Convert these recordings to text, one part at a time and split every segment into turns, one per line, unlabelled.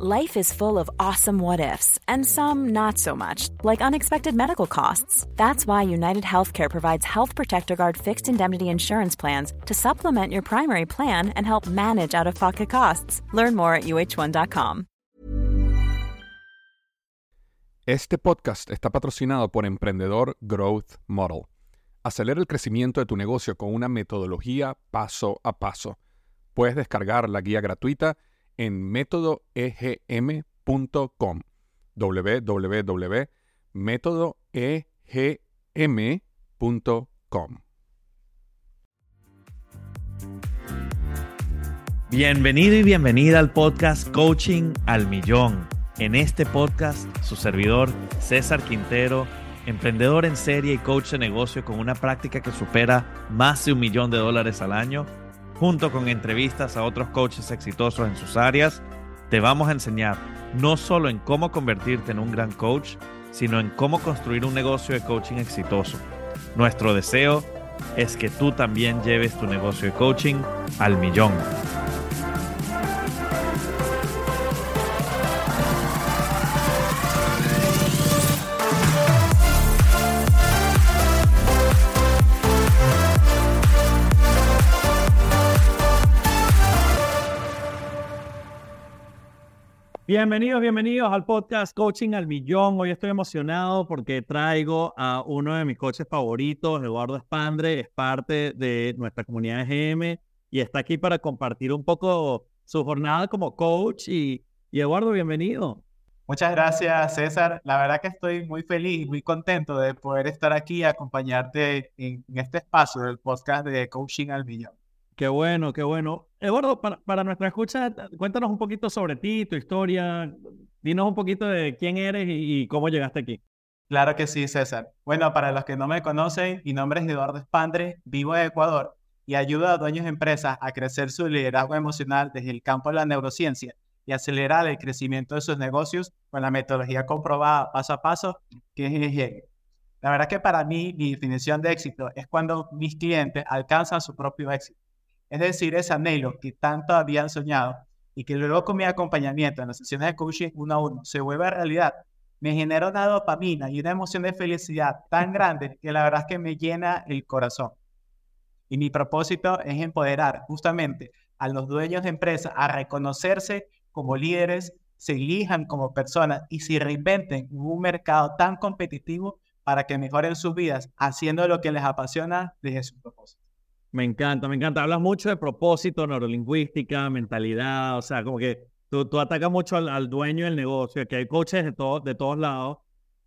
Life is full of awesome what ifs, and some not so much, like unexpected medical costs. That's why United Healthcare provides Health Protector Guard fixed indemnity insurance plans to supplement your primary plan and help manage out of pocket costs. Learn more at uh1.com.
Este podcast está patrocinado por Emprendedor Growth Model. Acelera el crecimiento de tu negocio con una metodología paso a paso. Puedes descargar la guía gratuita en métodoegm.com www.métodoegm.com
Bienvenido y bienvenida al podcast Coaching al Millón. En este podcast, su servidor César Quintero, emprendedor en serie y coach de negocio con una práctica que supera más de un millón de dólares al año, junto con entrevistas a otros coaches exitosos en sus áreas, te vamos a enseñar no solo en cómo convertirte en un gran coach, sino en cómo construir un negocio de coaching exitoso. Nuestro deseo es que tú también lleves tu negocio de coaching al millón. Bienvenidos, bienvenidos al podcast Coaching al Millón. Hoy estoy emocionado porque traigo a uno de mis coaches favoritos, Eduardo Espandre, es parte de nuestra comunidad GM y está aquí para compartir un poco su jornada como coach. Y, y Eduardo, bienvenido.
Muchas gracias, César. La verdad que estoy muy feliz, muy contento de poder estar aquí y acompañarte en este espacio del podcast de Coaching al Millón.
Qué bueno, qué bueno. Eduardo, para, para nuestra escucha, cuéntanos un poquito sobre ti, tu historia. Dinos un poquito de quién eres y, cómo llegaste aquí.
Claro que sí, César. Bueno, para los que no me conocen, mi nombre es Eduardo Espandre, vivo en Ecuador y ayudo a dueños de empresas a crecer su liderazgo emocional desde el campo de la neurociencia y acelerar el crecimiento de sus negocios con la metodología comprobada paso a paso que es GG. La verdad que para mí mi definición de éxito es cuando mis clientes alcanzan su propio éxito es decir, ese anhelo que tanto habían soñado y que luego con mi acompañamiento en las sesiones de coaching uno a uno se vuelve realidad, me genera una dopamina y una emoción de felicidad tan grande que la verdad es que me llena el corazón. Y mi propósito es empoderar justamente a los dueños de empresas a reconocerse como líderes, se elijan como personas y se reinventen en un mercado tan competitivo para que mejoren sus vidas haciendo lo que les apasiona desde su propósito.
Me encanta, me encanta. Hablas mucho de propósito, neurolingüística, mentalidad, o sea, como que tú, atacas mucho al, dueño del negocio, que hay coaches de, todo, de todos lados.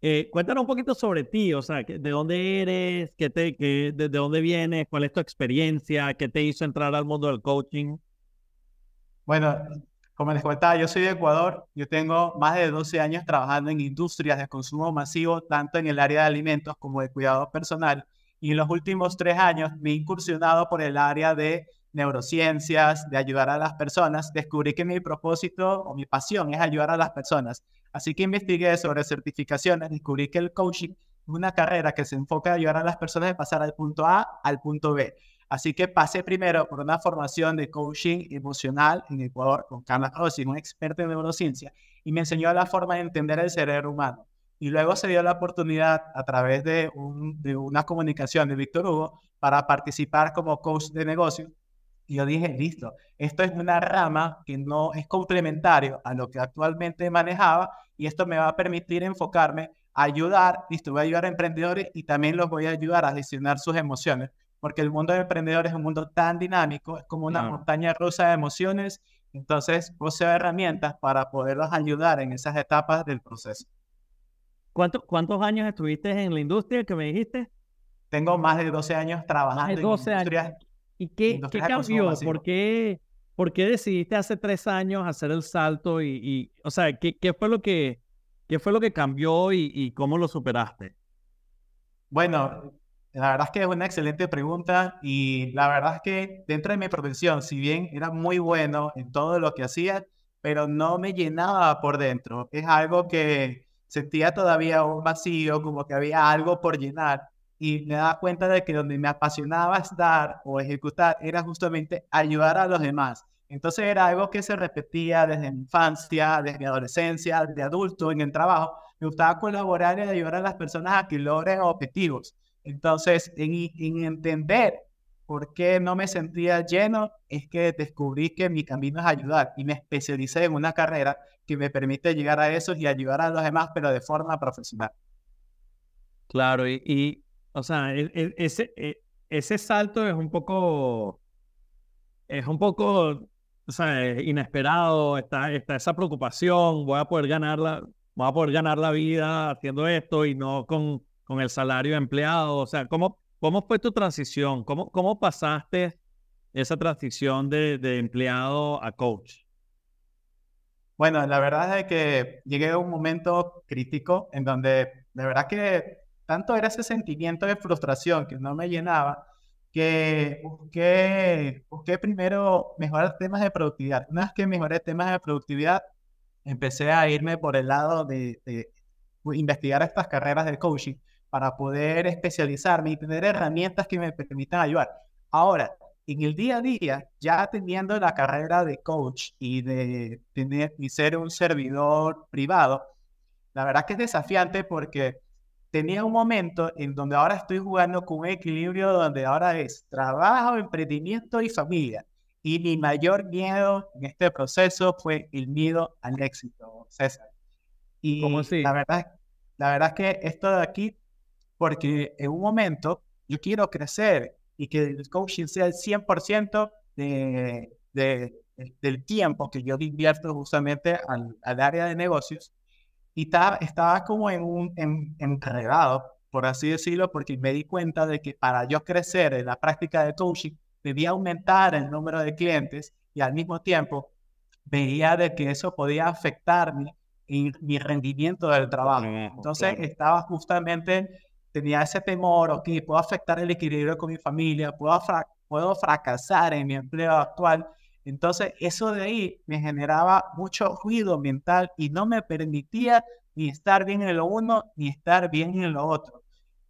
Eh, cuéntanos un poquito sobre ti, o sea, de dónde eres, qué te, qué, de, dónde vienes, cuál es tu experiencia, qué te hizo entrar al mundo del coaching.
Bueno, como les comentaba, yo soy de Ecuador, yo tengo más de 12 años trabajando en industrias de consumo masivo, tanto en el área de alimentos como de cuidado personal y en los últimos tres años me he incursionado por el área de neurociencias, de ayudar a las personas. Descubrí que mi propósito o mi pasión es ayudar a las personas. Así que investigué sobre certificaciones, descubrí que el coaching es una carrera que se enfoca en ayudar a las personas a pasar al punto A al punto B. Así que pasé primero por una formación de coaching emocional en Ecuador con Carla Rossi, un experto en neurociencia, y me enseñó la forma de entender el cerebro humano. Y luego se dio la oportunidad a través de, una comunicación de Víctor Hugo para participar como coach de negocio. Y yo dije, listo, esto es una rama que no es complementario a lo que actualmente manejaba y esto me va a permitir enfocarme a ayudar, listo, voy a ayudar a emprendedores y también los voy a ayudar a gestionar sus emociones, porque el mundo de emprendedores es un mundo tan dinámico, es como una montaña rusa de emociones, entonces poseo herramientas para poderlos ayudar en esas etapas del proceso.
¿Cuántos años estuviste en la industria que me dijiste?
Tengo más de 12 años trabajando en industria.
¿Y qué, ¿qué cambió? ¿Por qué, ¿Por qué decidiste hace tres años hacer el salto? Y, o sea, ¿qué, ¿qué, fue lo que, qué fue lo que cambió y, y, cómo lo superaste?
Bueno, la verdad es que es una excelente pregunta y la verdad es que dentro de mi profesión, si bien era muy bueno en todo lo que hacía, pero no me llenaba por dentro. Es algo que sentía todavía un vacío, como que había algo por llenar. Y me daba cuenta de que donde me apasionaba estar o ejecutar era justamente ayudar a los demás. Entonces era algo que se repetía desde infancia, desde mi adolescencia, desde adulto, en el trabajo. Me gustaba colaborar y ayudar a las personas a que logren objetivos. Entonces, en, en entender por qué no me sentía lleno, es que descubrí que mi camino es ayudar y me especialicé en una carrera que me permite llegar a eso y ayudar a los demás, pero de forma profesional.
Claro, y, o sea, e, e, ese, e, ese salto es un poco, es un poco, o sea, inesperado, está, está esa preocupación, voy a poder ganarla, voy a poder ganar la vida haciendo esto y no con, con el salario empleado, o sea, ¿cómo, cómo fue tu transición? ¿Cómo, pasaste esa transición de, de empleado a coach?
Bueno, la verdad es que llegué a un momento crítico en donde de verdad que tanto era ese sentimiento de frustración que no me llenaba, que busqué, busqué primero mejorar temas de productividad. Una vez que mejoré temas de productividad, empecé a irme por el lado de, investigar estas carreras de coaching para poder especializarme y tener herramientas que me permitan ayudar. Ahora, en el día a día, ya teniendo la carrera de coach y de tener y ser un servidor privado, la verdad que es desafiante porque tenía un momento en donde ahora estoy jugando con un equilibrio donde ahora es trabajo, emprendimiento y familia. Y mi mayor miedo en este proceso fue el miedo al éxito, César. Y ¿Cómo así? La verdad, la verdad es que esto de aquí, porque en un momento yo quiero crecer y que el coaching sea el 100% de, de, del tiempo que yo invierto justamente al, al área de negocios y estaba, estaba como en un en, enredado, por así decirlo, porque me di cuenta de que para yo crecer en la práctica de coaching, debía aumentar el número de clientes y al mismo tiempo veía de que eso podía afectarme en mi rendimiento del trabajo. Entonces estaba justamente, tenía ese temor, ok, puedo afectar el equilibrio con mi familia, puedo, puedo fracasar en mi empleo actual entonces, eso de ahí me generaba mucho ruido mental y no me permitía ni estar bien en lo uno ni estar bien en lo otro.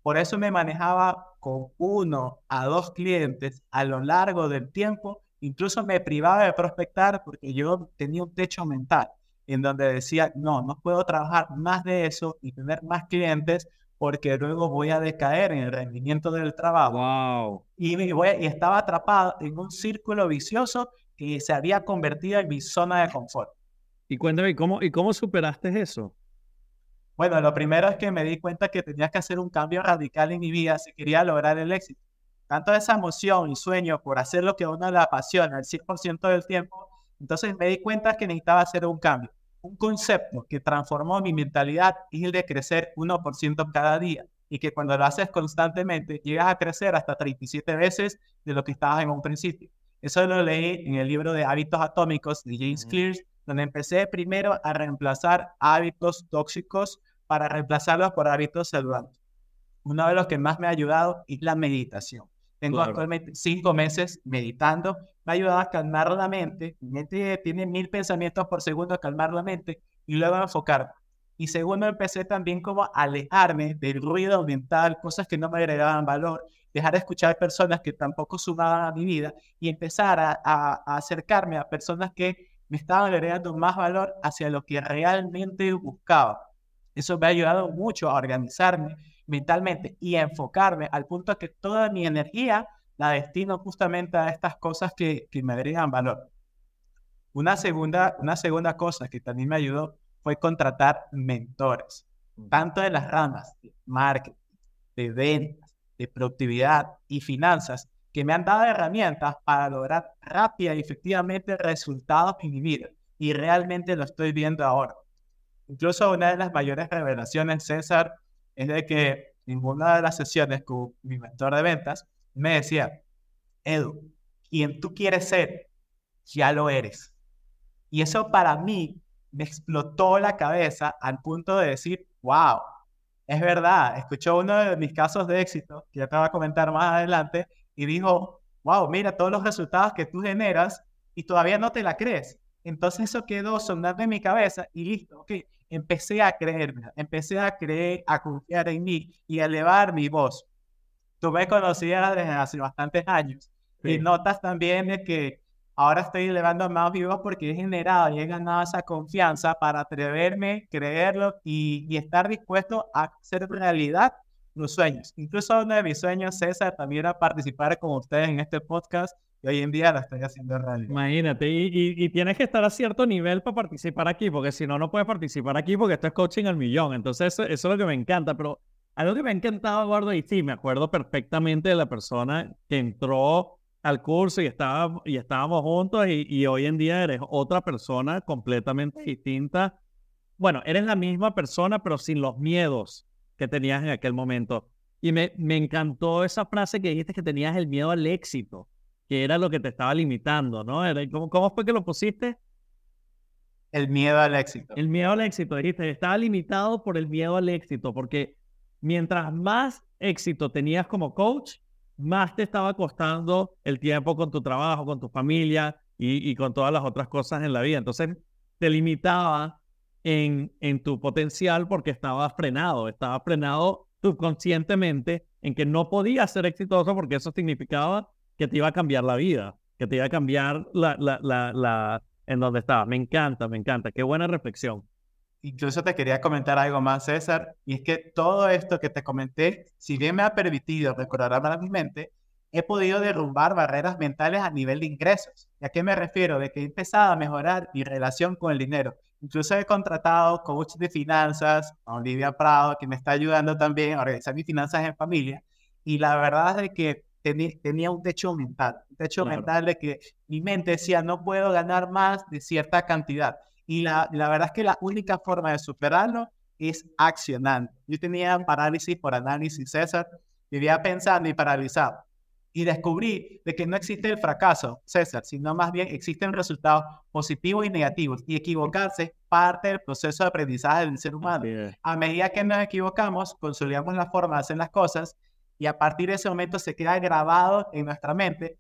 Por eso me manejaba con uno a dos clientes a lo largo del tiempo. Incluso me privaba de prospectar porque yo tenía un techo mental en donde decía, no, no puedo trabajar más de eso y tener más clientes porque luego voy a decaer en el rendimiento del trabajo.
Wow.
Y, me voy, y estaba atrapado en un círculo vicioso que se había convertido en mi zona de confort.
Y cuéntame, ¿cómo, ¿y cómo superaste eso?
Bueno, lo primero es que me di cuenta que tenía que hacer un cambio radical en mi vida si quería lograr el éxito. Tanto esa emoción y sueño por hacer lo que a uno le apasiona el 100% del tiempo, entonces me di cuenta que necesitaba hacer un cambio. Un concepto que transformó mi mentalidad es el de crecer 1% cada día y que cuando lo haces constantemente llegas a crecer hasta 37 veces de lo que estabas en un principio. Eso lo leí en el libro de Hábitos Atómicos de James Clear, donde empecé primero a reemplazar hábitos tóxicos para reemplazarlos por hábitos saludables. Uno de los que más me ha ayudado es la meditación. Tengo actualmente cinco meses meditando. Me ha ayudado a calmar la mente. Mi mente tiene mil pensamientos por segundo, a calmar la mente y luego a enfocarme. Y segundo, empecé también como a alejarme del ruido mental, cosas que no me agregaban valor dejar de escuchar personas que tampoco sumaban a mi vida y empezar a, acercarme a personas que me estaban agregando más valor hacia lo que realmente buscaba. Eso me ha ayudado mucho a organizarme mentalmente y a enfocarme al punto que toda mi energía la destino justamente a estas cosas que, que me agregan valor. Una segunda, una segunda cosa que también me ayudó fue contratar mentores, tanto en las ramas de marketing, de ventas, de productividad y finanzas que me han dado herramientas para lograr rápida y efectivamente resultados en mi vida. Y realmente lo estoy viendo ahora. Incluso una de las mayores revelaciones, César, es de que en una de las sesiones con mi mentor de ventas, me decía, Edu, quien tú quieres ser, ya lo eres. Y eso para mí me explotó la cabeza al punto de decir, wow, es verdad, escuchó uno de mis casos de éxito, que ya te voy a comentar más adelante, y dijo, wow, mira todos los resultados que tú generas y todavía no te la crees. Entonces eso quedó sonando en mi cabeza y listo, ok, empecé a creerme, empecé a creer, a confiar en mí y a elevar mi voz. Tú me conocías desde hace bastantes años y notas también de que ahora estoy elevando más vivos porque he generado y he ganado esa confianza para atreverme, creerlo y, y estar dispuesto a hacer realidad los sueños. Incluso uno de mis sueños, César, también era participar con ustedes en este podcast y hoy en día lo estoy haciendo realidad.
Imagínate, y, y, tienes que estar a cierto nivel para participar aquí, porque si no, no puedes participar aquí porque esto es coaching al millón. Entonces, eso, eso es lo que me encanta, pero algo que me ha encantado, Eduardo, y sí, me acuerdo perfectamente de la persona que entró al curso y, estaba, y estábamos juntos y, y hoy en día eres otra persona completamente distinta. Bueno, eres la misma persona, pero sin los miedos que tenías en aquel momento. Y me, me encantó esa frase que dijiste que tenías el miedo al éxito, que era lo que te estaba limitando, ¿no? ¿Cómo, cómo fue que lo pusiste?
El miedo al éxito.
El miedo al éxito, dijiste, estaba limitado por el miedo al éxito, porque mientras más éxito tenías como coach, más te estaba costando el tiempo con tu trabajo, con tu familia y, con todas las otras cosas en la vida. Entonces, te limitaba en, tu potencial porque estabas frenado, estabas frenado subconscientemente en que no podías ser exitoso porque eso significaba que te iba a cambiar la vida, que te iba a cambiar la, la, la, la en donde estabas. Me encanta, me encanta. Qué buena reflexión.
Incluso te quería comentar algo más, César, y es que todo esto que te comenté, si bien me ha permitido recordar a mi mente, he podido derrumbar barreras mentales a nivel de ingresos. ¿Y a qué me refiero? De que he empezado a mejorar mi relación con el dinero. Incluso he contratado coach de finanzas, a Olivia Prado, que me está ayudando también a organizar mis finanzas en familia. Y la verdad es que tenía un techo mental, un techo mental de que mi mente decía, no puedo ganar más de cierta cantidad. Y la, la verdad es que la única forma de superarlo es accionando. Yo tenía parálisis por análisis, César, vivía pensando y paralizado y descubrí de que no existe el fracaso, César, sino más bien existen resultados positivos y negativos y equivocarse es parte del proceso de aprendizaje del ser humano. A medida que nos equivocamos, consolidamos la forma de hacer las cosas y a partir de ese momento se queda grabado en nuestra mente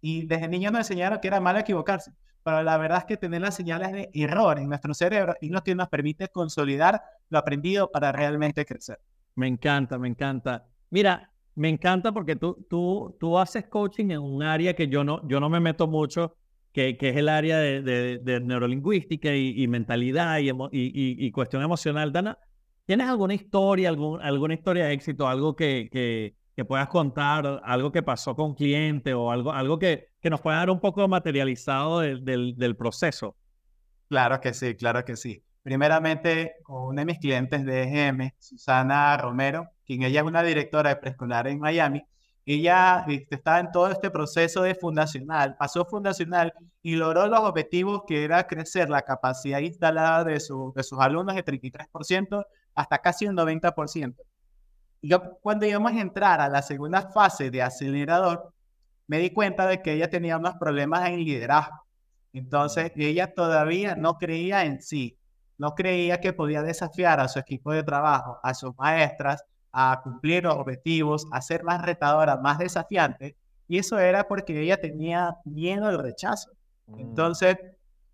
y desde niños nos enseñaron que era malo equivocarse, pero la verdad es que tener las señales de error en nuestro cerebro y lo que nos permite consolidar lo aprendido para realmente crecer.
Me encanta, me encanta. Mira, me encanta porque tú, tú, tú haces coaching en un área que yo no, yo no me meto mucho, que, que es el área de, de, neurolingüística y, mentalidad y, y, y, cuestión emocional. Dana, ¿tienes alguna historia, algún, alguna historia de éxito, algo que, que, que, puedas contar, algo que pasó con cliente o algo, algo que, que nos pueda dar un poco materializado del proceso?
Claro que sí, claro que sí. Primeramente, con una de mis clientes de EGM, Susana Romero, quien ella es una directora de preescolar en Miami, ella este, estaba en todo este proceso de fundacional, pasó fundacional y logró los objetivos que era crecer la capacidad instalada de, su, de sus alumnos de 33% hasta casi un 90%. Y yo cuando íbamos a entrar a la segunda fase de acelerador, me di cuenta de que ella tenía unos problemas en liderazgo. Entonces, ella todavía no creía en sí, no creía que podía desafiar a su equipo de trabajo, a sus maestras, a cumplir los objetivos, a ser más retadora, más desafiante. Y eso era porque ella tenía miedo al rechazo. Mm. Entonces,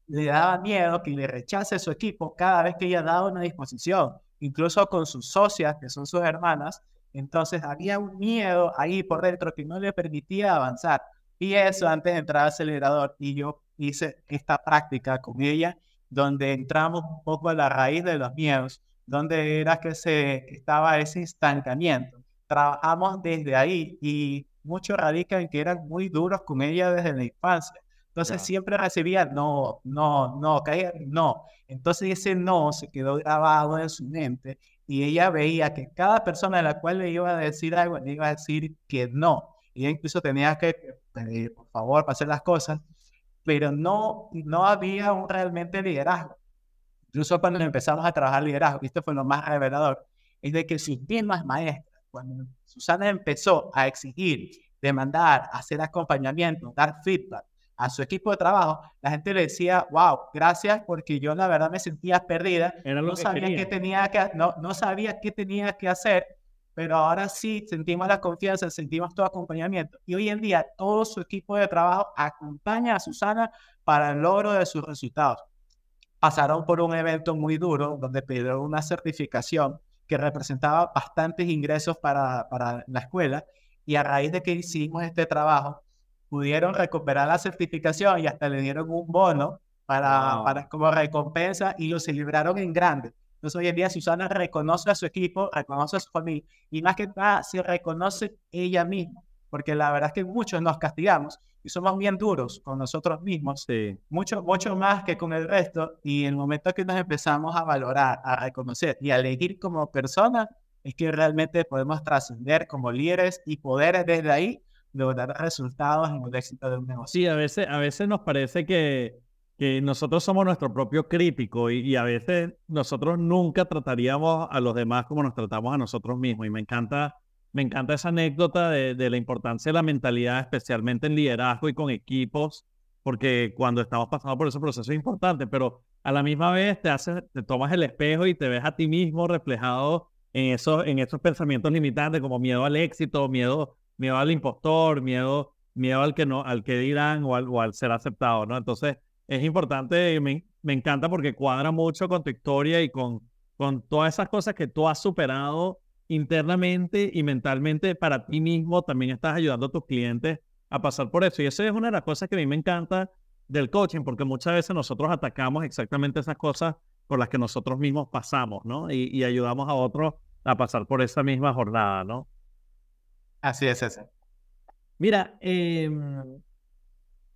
le daba miedo que le rechace su equipo cada vez que ella daba una disposición, incluso con sus socias, que son sus hermanas. Entonces, había un miedo ahí por dentro que no le permitía avanzar. Y eso antes de entrar al acelerador. Y yo hice esta práctica con ella, donde entramos un poco a la raíz de los miedos donde era que se estaba ese estancamiento. Trabajamos desde ahí y muchos radican en que eran muy duros con ella desde la infancia. Entonces siempre recibía no, no, no, caía, no. Entonces ese no se quedó grabado en su mente y ella veía que cada persona a la cual le iba a decir algo, le iba a decir que no. Y ella incluso tenía que pedir, por favor, para hacer las cosas, pero no, no había un realmente liderazgo. Incluso cuando empezamos a trabajar liderazgo, esto fue lo más revelador, es de que sus mismas maestras, cuando Susana empezó a exigir, demandar, hacer acompañamiento, dar feedback a su equipo de trabajo, la gente le decía, wow, gracias, porque yo la verdad me sentía perdida, no sabía qué tenía que, no, no sabía qué tenía que hacer, pero ahora sí sentimos la confianza, sentimos todo acompañamiento. Y hoy en día todo su equipo de trabajo acompaña a Susana para el logro de sus resultados. Pasaron por un evento muy duro donde pidieron una certificación que representaba bastantes ingresos para, para la escuela y a raíz de que hicimos este trabajo, pudieron recuperar la certificación y hasta le dieron un bono para, para como recompensa y lo celebraron en grande. Entonces hoy en día Susana reconoce a su equipo, reconoce a su familia y más que nada se reconoce ella misma, porque la verdad es que muchos nos castigamos y somos bien duros con nosotros mismos,
sí.
mucho, mucho más que con el resto y el momento que nos empezamos a valorar, a reconocer y a elegir como persona, es que realmente podemos trascender como líderes y poder desde ahí lograr resultados en el éxito de un negocio.
Sí, a veces, a veces nos parece que, que nosotros somos nuestro propio crítico y, y, a veces nosotros nunca trataríamos a los demás como nos tratamos a nosotros mismos. Y me encanta, me encanta esa anécdota de, de la importancia de la mentalidad, especialmente en liderazgo y con equipos, porque cuando estamos pasando por ese proceso es importante, pero a la misma vez te, haces, te tomas el espejo y te ves a ti mismo reflejado en esos, en esos pensamientos limitantes como miedo al éxito, miedo, miedo al impostor, miedo, miedo al que no, al que dirán o al, ser aceptado, ¿no? Entonces, es importante, me, me, encanta porque cuadra mucho con tu historia y con, con todas esas cosas que tú has superado internamente y mentalmente para ti mismo. También estás ayudando a tus clientes a pasar por eso. Y eso es una de las cosas que a mí me encanta del coaching, porque muchas veces nosotros atacamos exactamente esas cosas por las que nosotros mismos pasamos, ¿no? Y, y ayudamos a otros a pasar por esa misma jornada, ¿no?
Así es, ese.
Mira, eh,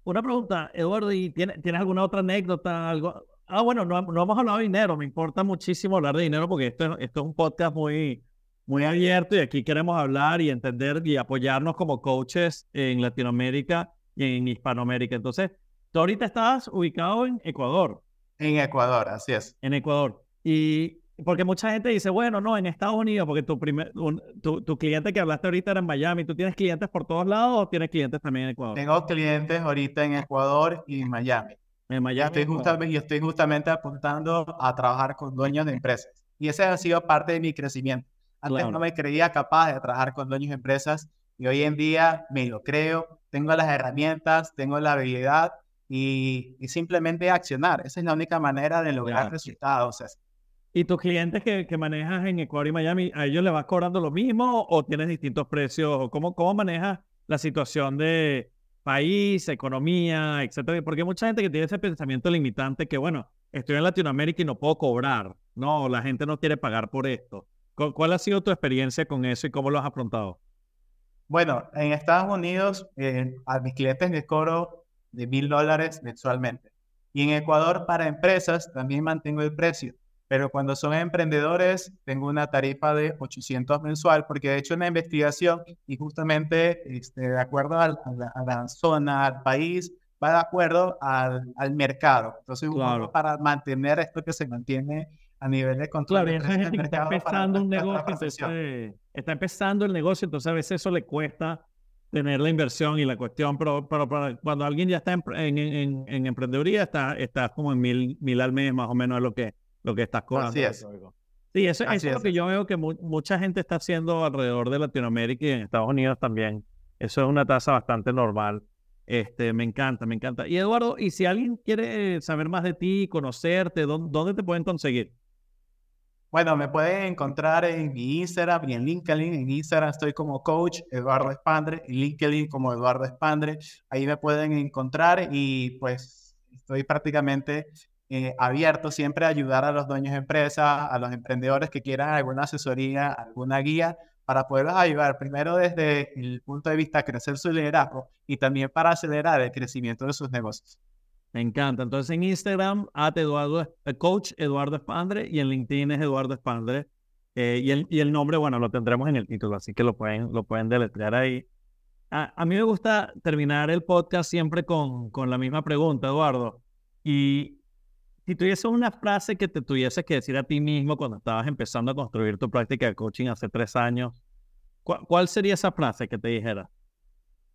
una pregunta, Eduardo, ¿y tienes, ¿tienes alguna otra anécdota? Algo? Ah, bueno, no, no, hemos hablado de dinero, me importa muchísimo hablar de dinero porque esto, esto es un podcast muy, muy abierto y aquí queremos hablar y entender y apoyarnos como coaches en Latinoamérica y en Hispanoamérica. Entonces, tú ahorita estás ubicado en Ecuador.
En Ecuador, así es.
En Ecuador. Y porque mucha gente dice, bueno, no, en Estados Unidos, porque tu, primer, un, tu, tu, cliente que hablaste ahorita era en Miami, ¿tú tienes clientes por todos lados o tienes clientes también en Ecuador?
Tengo clientes ahorita en Ecuador y en Miami.
En Miami.
Estoy justamente, yo estoy justamente apuntando a trabajar con dueños de empresas. Y ese ha sido parte de mi crecimiento. Antes claro. no me creía capaz de trabajar con dueños de empresas y hoy en día me lo creo, tengo las herramientas, tengo la habilidad y, y simplemente accionar. Esa es la única manera de lograr claro. resultados.
¿Y tus clientes que, manejas en Ecuador y Miami, a ellos les vas cobrando lo mismo o tienes distintos precios? ¿Cómo, cómo manejas la situación de país, economía, etcétera? Porque hay mucha gente que tiene ese pensamiento limitante que, bueno, estoy en Latinoamérica y no puedo cobrar, ¿no? La gente no quiere pagar por esto. ¿Cuál ha sido tu experiencia con eso y cómo lo has afrontado?
Bueno, en Estados Unidos eh, a mis clientes les cobro de mil dólares mensualmente. Y en Ecuador para empresas también mantengo el precio pero cuando son emprendedores tengo una tarifa de 800 mensual, porque he hecho una investigación y justamente este, de acuerdo a, la, a, la, zona, al país, va de acuerdo al, al mercado. Entonces, claro. para mantener esto que se mantiene a nivel de control.
Claro, hay gente que está empezando un negocio, entonces, está empezando el negocio, entonces a veces eso le cuesta tener la inversión y la cuestión, pero, pero, pero cuando alguien ya está en, en, en, en emprendeduría, está, está como en mil, mil al mes más o menos es lo que lo que estás cobrando.
Así es.
Sí, eso, eso es lo que yo veo que mu mucha gente está haciendo alrededor de Latinoamérica y en Estados Unidos también. Eso es una tasa bastante normal. Este, me encanta, me encanta. Y Eduardo, y si alguien quiere saber más de ti, conocerte, ¿dónde, dónde te pueden conseguir?
Bueno, me pueden encontrar en mi Instagram y en LinkedIn. En Instagram estoy como coach Eduardo Espandre, en LinkedIn como Eduardo Espandre. Ahí me pueden encontrar y pues estoy prácticamente eh, abierto siempre a ayudar a los dueños de empresas, a los emprendedores que quieran alguna asesoría, alguna guía para poderlos ayudar primero desde el punto de vista de crecer su liderazgo y también para acelerar el crecimiento de sus negocios.
Me encanta. Entonces en Instagram, at Eduardo, eh, coach Eduardo Espandre y en LinkedIn es Eduardo Espandre. Eh, y, el, y el nombre, bueno, lo tendremos en el título, así que lo pueden, lo pueden deletrear ahí. A, a mí me gusta terminar el podcast siempre con, con la misma pregunta, Eduardo. Y, si tuviese una frase que te tuviese que decir a ti mismo cuando estabas empezando a construir tu práctica de coaching hace tres años, ¿cuál, cuál sería esa frase que te dijera?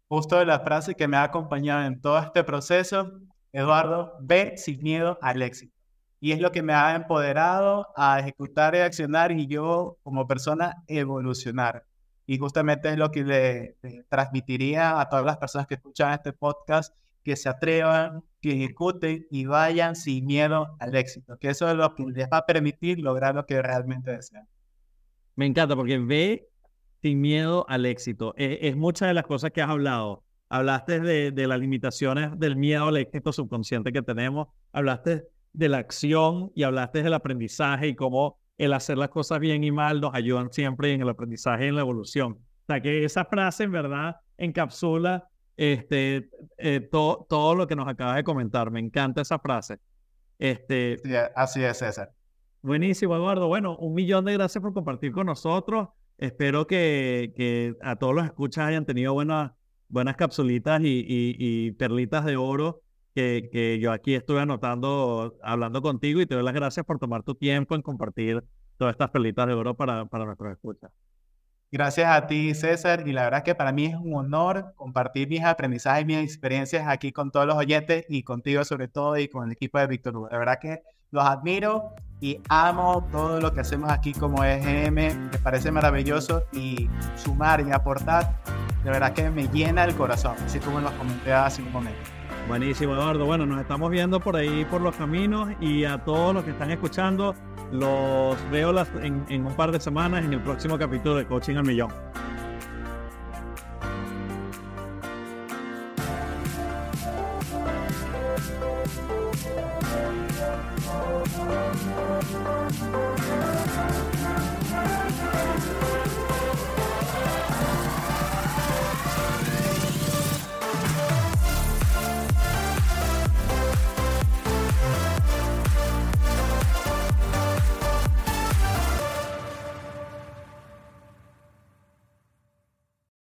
Justo la frase que me ha acompañado en todo este proceso, Eduardo, ve sin miedo al éxito. Y es lo que me ha empoderado a ejecutar y accionar y yo como persona evolucionar. Y justamente es lo que le, le transmitiría a todas las personas que escuchan este podcast que se atrevan, que ejecuten y vayan sin miedo al éxito, que eso es lo que les va a permitir lograr lo que realmente desean.
Me encanta porque ve sin miedo al éxito. Es, es muchas de las cosas que has hablado. hablaste de, de las limitaciones del miedo al éxito subconsciente que tenemos, hablaste de la acción y hablaste del aprendizaje y cómo el hacer las cosas bien y mal nos ayudan siempre en el aprendizaje y en la evolución. O que esa frase en verdad encapsula este, eh, todo lo que nos acabas de comentar. Me encanta esa frase. Este,
así es, César.
Buenísimo, Eduardo. Bueno, un millón de gracias por compartir con nosotros. Espero que, que a todos los escuchas hayan tenido buenas, buenas capsulitas y, y, perlitas de oro que, que, yo aquí estuve anotando, hablando contigo y te doy las gracias por tomar tu tiempo en compartir todas estas perlitas de oro para, para nuestros escuchas.
Gracias a ti, César, y la verdad que para mí es un honor compartir mis aprendizajes mis experiencias aquí con todos los oyentes y contigo sobre todo y con el equipo de Víctor Hugo. La verdad que los admiro y amo todo lo que hacemos aquí como EGM, me parece maravilloso y sumar y aportar, de verdad que me llena el corazón, así como los comenté hace un momento.
Buenísimo, Eduardo. Bueno, nos estamos viendo por ahí, por los caminos y a todos los que están escuchando, los veo en, en un par de semanas en el próximo capítulo de Coaching al Millón.